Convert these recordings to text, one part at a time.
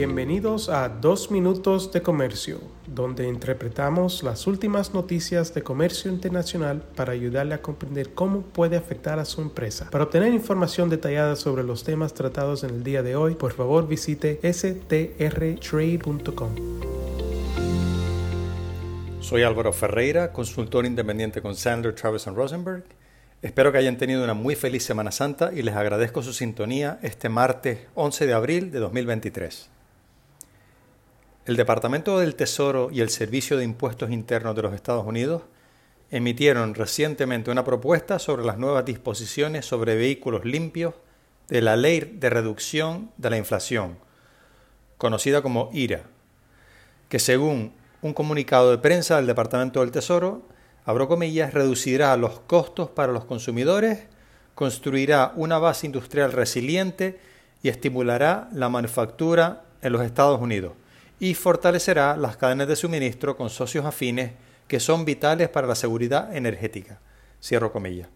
Bienvenidos a Dos Minutos de Comercio, donde interpretamos las últimas noticias de comercio internacional para ayudarle a comprender cómo puede afectar a su empresa. Para obtener información detallada sobre los temas tratados en el día de hoy, por favor visite strtrade.com. Soy Álvaro Ferreira, consultor independiente con Sandler, Travis Rosenberg. Espero que hayan tenido una muy feliz Semana Santa y les agradezco su sintonía este martes 11 de abril de 2023. El Departamento del Tesoro y el Servicio de Impuestos Internos de los Estados Unidos emitieron recientemente una propuesta sobre las nuevas disposiciones sobre vehículos limpios de la Ley de Reducción de la Inflación, conocida como IRA, que según un comunicado de prensa del Departamento del Tesoro, abro comillas, reducirá los costos para los consumidores, construirá una base industrial resiliente y estimulará la manufactura en los Estados Unidos y fortalecerá las cadenas de suministro con socios afines que son vitales para la seguridad energética. Cierro comillas.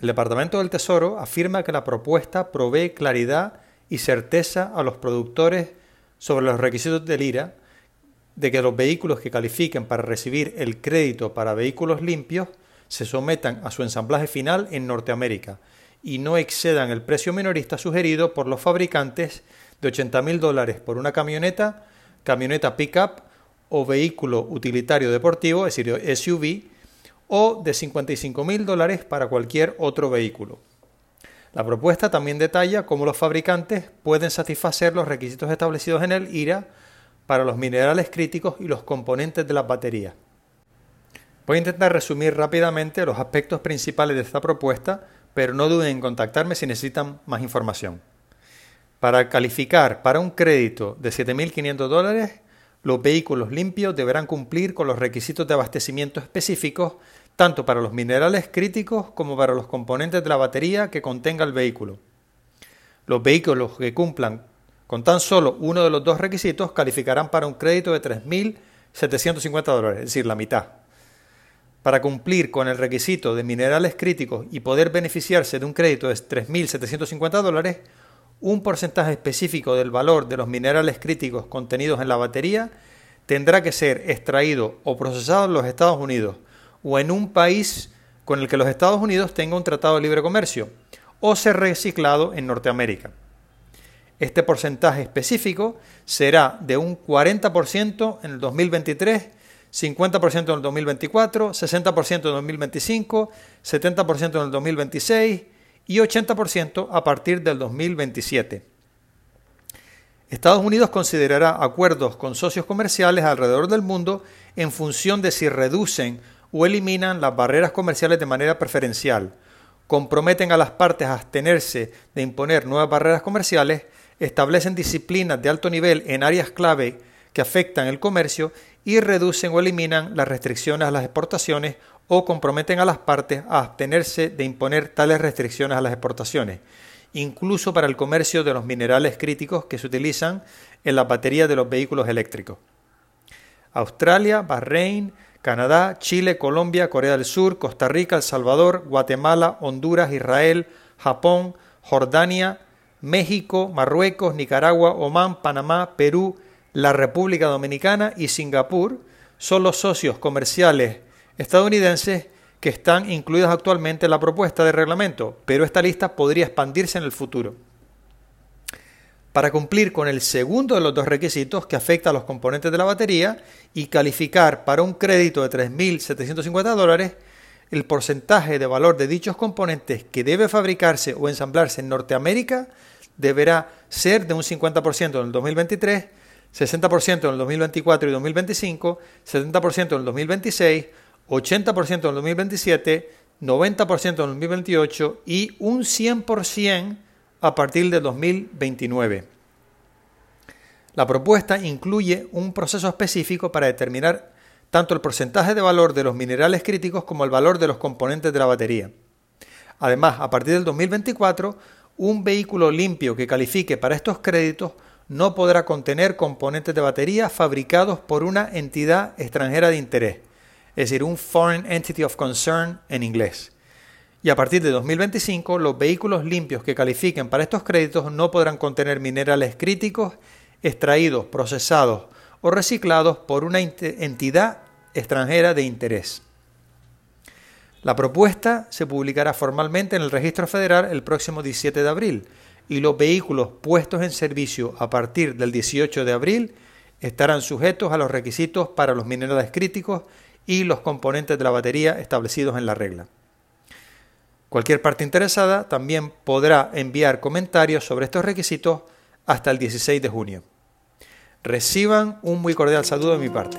El Departamento del Tesoro afirma que la propuesta provee claridad y certeza a los productores sobre los requisitos del IRA de que los vehículos que califiquen para recibir el crédito para vehículos limpios se sometan a su ensamblaje final en Norteamérica y no excedan el precio minorista sugerido por los fabricantes de 80 mil dólares por una camioneta, camioneta pickup o vehículo utilitario deportivo, es decir, SUV, o de 55 mil dólares para cualquier otro vehículo. La propuesta también detalla cómo los fabricantes pueden satisfacer los requisitos establecidos en el IRA para los minerales críticos y los componentes de las baterías. Voy a intentar resumir rápidamente los aspectos principales de esta propuesta, pero no duden en contactarme si necesitan más información. Para calificar para un crédito de 7.500 dólares, los vehículos limpios deberán cumplir con los requisitos de abastecimiento específicos tanto para los minerales críticos como para los componentes de la batería que contenga el vehículo. Los vehículos que cumplan con tan solo uno de los dos requisitos calificarán para un crédito de 3.750 dólares, es decir, la mitad. Para cumplir con el requisito de minerales críticos y poder beneficiarse de un crédito de 3.750 dólares, un porcentaje específico del valor de los minerales críticos contenidos en la batería tendrá que ser extraído o procesado en los Estados Unidos o en un país con el que los Estados Unidos tenga un tratado de libre comercio o ser reciclado en Norteamérica. Este porcentaje específico será de un 40% en el 2023, 50% en el 2024, 60% en el 2025, 70% en el 2026 y 80% a partir del 2027. Estados Unidos considerará acuerdos con socios comerciales alrededor del mundo en función de si reducen o eliminan las barreras comerciales de manera preferencial, comprometen a las partes a abstenerse de imponer nuevas barreras comerciales, establecen disciplinas de alto nivel en áreas clave que afectan el comercio y reducen o eliminan las restricciones a las exportaciones o comprometen a las partes a abstenerse de imponer tales restricciones a las exportaciones, incluso para el comercio de los minerales críticos que se utilizan en la batería de los vehículos eléctricos. Australia, Bahrein, Canadá, Chile, Colombia, Corea del Sur, Costa Rica, El Salvador, Guatemala, Honduras, Israel, Japón, Jordania, México, Marruecos, Nicaragua, Omán, Panamá, Perú, la República Dominicana y Singapur son los socios comerciales estadounidenses que están incluidas actualmente en la propuesta de reglamento, pero esta lista podría expandirse en el futuro. Para cumplir con el segundo de los dos requisitos que afecta a los componentes de la batería y calificar para un crédito de 3.750 dólares, el porcentaje de valor de dichos componentes que debe fabricarse o ensamblarse en Norteamérica deberá ser de un 50% en el 2023, 60% en el 2024 y 2025, 70% en el 2026, 80% en el 2027, 90% en el 2028 y un 100% a partir del 2029. La propuesta incluye un proceso específico para determinar tanto el porcentaje de valor de los minerales críticos como el valor de los componentes de la batería. Además, a partir del 2024, un vehículo limpio que califique para estos créditos no podrá contener componentes de batería fabricados por una entidad extranjera de interés, es decir, un Foreign Entity of Concern en inglés, Y a partir de 2025, los vehículos limpios que califiquen para estos créditos no podrán contener minerales críticos extraídos, procesados o reciclados por una entidad extranjera de interés. La propuesta se publicará formalmente en el Registro Federal el próximo 17 de abril y los vehículos puestos en servicio a partir del 18 de abril estarán sujetos a los requisitos para los minerales críticos y los componentes de la batería establecidos en la regla. Cualquier parte interesada también podrá enviar comentarios sobre estos requisitos hasta el 16 de junio. Reciban un muy cordial saludo de mi parte.